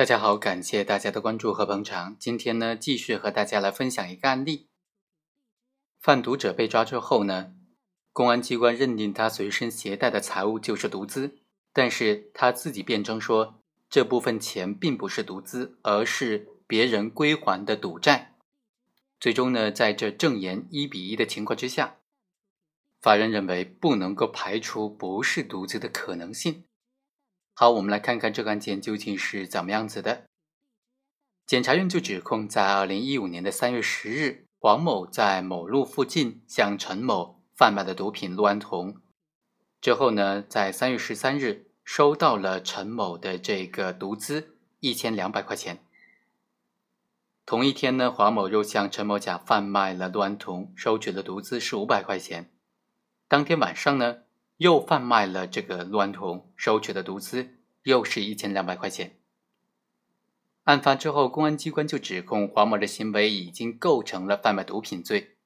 大家好，感谢大家的关注和捧场。今天呢，继续和大家来分享一个案例。贩毒者被抓之后呢，公安机关认定他随身携带的财物就是毒资，但是他自己辩称说，这部分钱并不是毒资，而是别人归还的赌债。最终呢，在这证言一比一的情况之下，法院认为不能够排除不是毒资的可能性。好，我们来看看这个案件究竟是怎么样子的。检察院就指控，在二零一五年的三月十日，黄某在某路附近向陈某贩卖的毒品氯胺酮，之后呢，在三月十三日收到了陈某的这个毒资一千两百块钱。同一天呢，黄某又向陈某甲贩卖了氯胺酮，收取的毒资是五百块钱。当天晚上呢。又贩卖了这个氯胺酮，收取的毒资又是一千两百块钱。案发之后，公安机关就指控黄某的行为已经构成了贩卖毒品罪，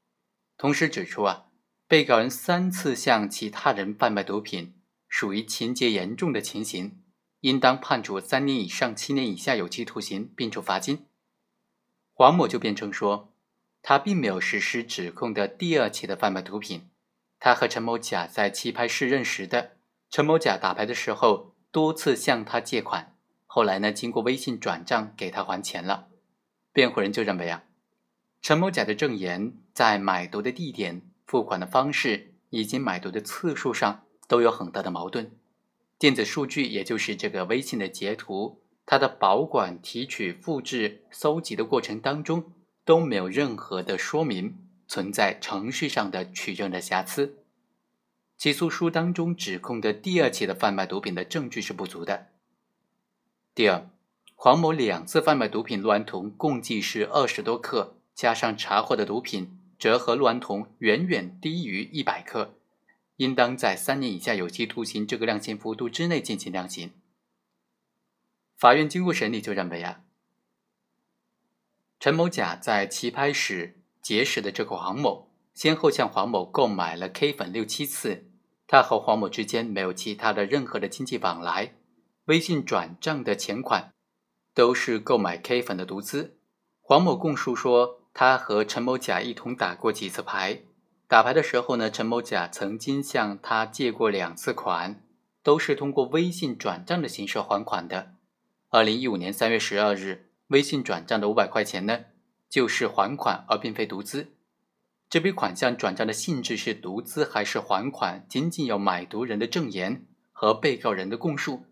同时指出啊，被告人三次向其他人贩卖毒品，属于情节严重的情形，应当判处三年以上七年以下有期徒刑，并处罚金。黄某就辩称说，他并没有实施指控的第二起的贩卖毒品。他和陈某甲在棋牌室认识的，陈某甲打牌的时候多次向他借款，后来呢，经过微信转账给他还钱了。辩护人就认为啊，陈某甲的证言在买毒的地点、付款的方式以及买毒的次数上都有很大的矛盾。电子数据，也就是这个微信的截图，它的保管、提取、复制、搜集的过程当中都没有任何的说明。存在程序上的取证的瑕疵，起诉书当中指控的第二起的贩卖毒品的证据是不足的。第二，黄某两次贩卖毒品氯胺酮共计是二十多克，加上查获的毒品折合氯胺酮远远低于一百克，应当在三年以下有期徒刑这个量刑幅度之内进行量刑。法院经过审理就认为啊，陈某甲在棋牌室。结识的这个黄某，先后向黄某购买了 K 粉六七次，他和黄某之间没有其他的任何的经济往来，微信转账的钱款都是购买 K 粉的毒资。黄某供述说，他和陈某甲一同打过几次牌，打牌的时候呢，陈某甲曾经向他借过两次款，都是通过微信转账的形式还款的。二零一五年三月十二日，微信转账的五百块钱呢？就是还款，而并非独资。这笔款项转账的性质是独资还是还款，仅仅有买毒人的证言和被告人的供述。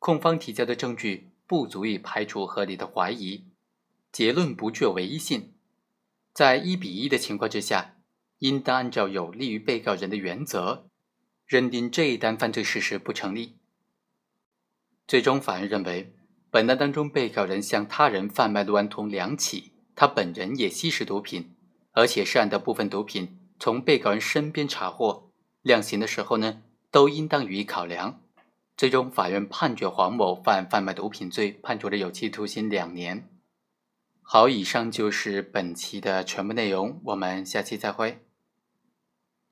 控方提交的证据不足以排除合理的怀疑，结论不具有唯一性。在一比一的情况之下，应当按照有利于被告人的原则，认定这一单犯罪事实不成立。最终，法院认为，本案当中被告人向他人贩卖氯胺酮两起。他本人也吸食毒品，而且涉案的部分毒品从被告人身边查获，量刑的时候呢，都应当予以考量。最终，法院判决黄某犯贩卖毒品罪，判处了有期徒刑两年。好，以上就是本期的全部内容，我们下期再会。